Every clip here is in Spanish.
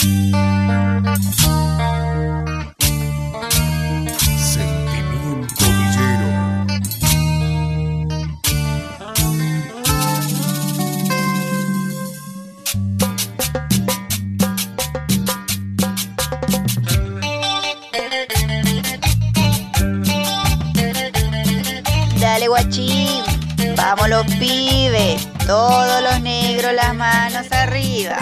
Sentimiento. Dale guachín, vamos los pibes, todos los negros las manos arriba.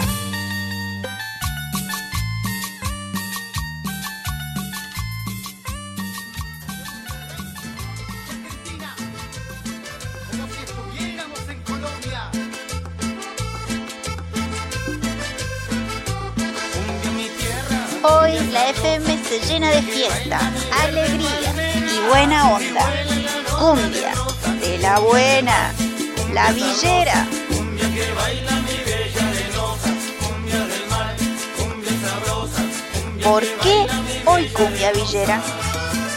Hoy la FM se llena de fiesta, alegría y buena onda. Cumbia, de la buena, la villera. ¿Por qué hoy cumbia villera?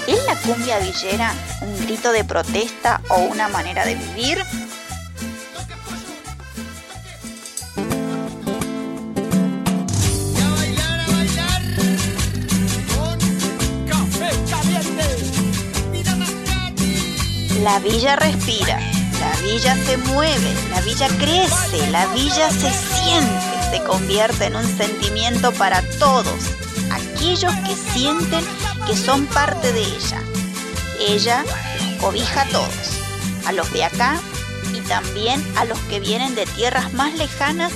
¿Es la cumbia villera un grito de protesta o una manera de vivir? La villa respira, la villa se mueve, la villa crece, la villa se siente, se convierte en un sentimiento para todos, aquellos que sienten que son parte de ella. Ella los cobija a todos, a los de acá y también a los que vienen de tierras más lejanas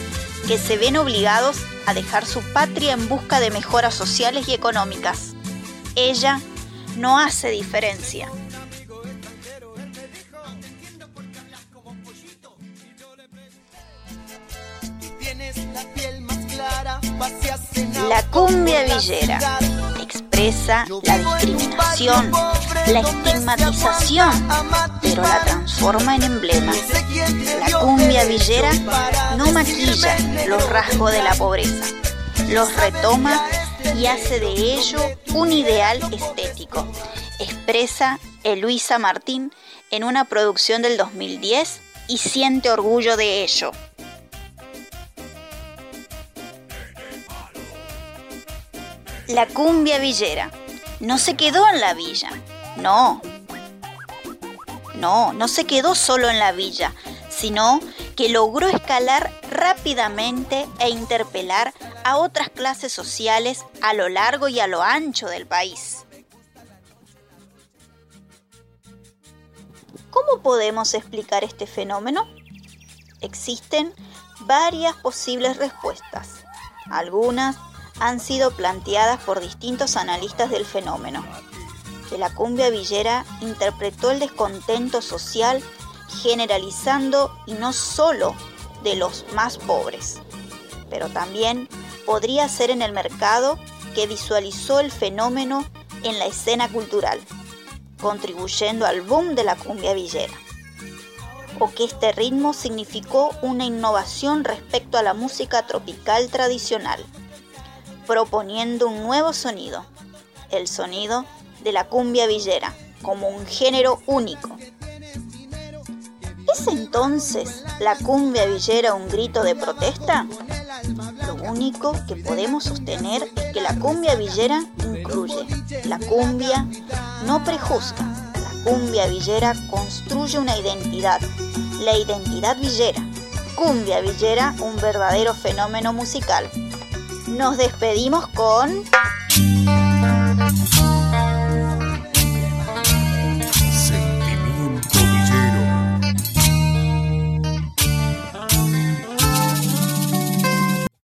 que se ven obligados a dejar su patria en busca de mejoras sociales y económicas. Ella no hace diferencia. La cumbia villera expresa la discriminación, la estigmatización, pero la transforma en emblema. La cumbia villera no maquilla los rasgos de la pobreza, los retoma y hace de ello un ideal estético. Expresa Eluisa Martín en una producción del 2010 y siente orgullo de ello. La cumbia villera no se quedó en la villa, no. No, no se quedó solo en la villa, sino que logró escalar rápidamente e interpelar a otras clases sociales a lo largo y a lo ancho del país. ¿Cómo podemos explicar este fenómeno? Existen varias posibles respuestas. Algunas han sido planteadas por distintos analistas del fenómeno. Que la cumbia villera interpretó el descontento social generalizando y no solo de los más pobres, pero también podría ser en el mercado que visualizó el fenómeno en la escena cultural, contribuyendo al boom de la cumbia villera. O que este ritmo significó una innovación respecto a la música tropical tradicional proponiendo un nuevo sonido, el sonido de la cumbia villera, como un género único. ¿Es entonces la cumbia villera un grito de protesta? Lo único que podemos sostener es que la cumbia villera incluye. La cumbia no prejuzga. La cumbia villera construye una identidad. La identidad villera. Cumbia villera, un verdadero fenómeno musical nos despedimos con...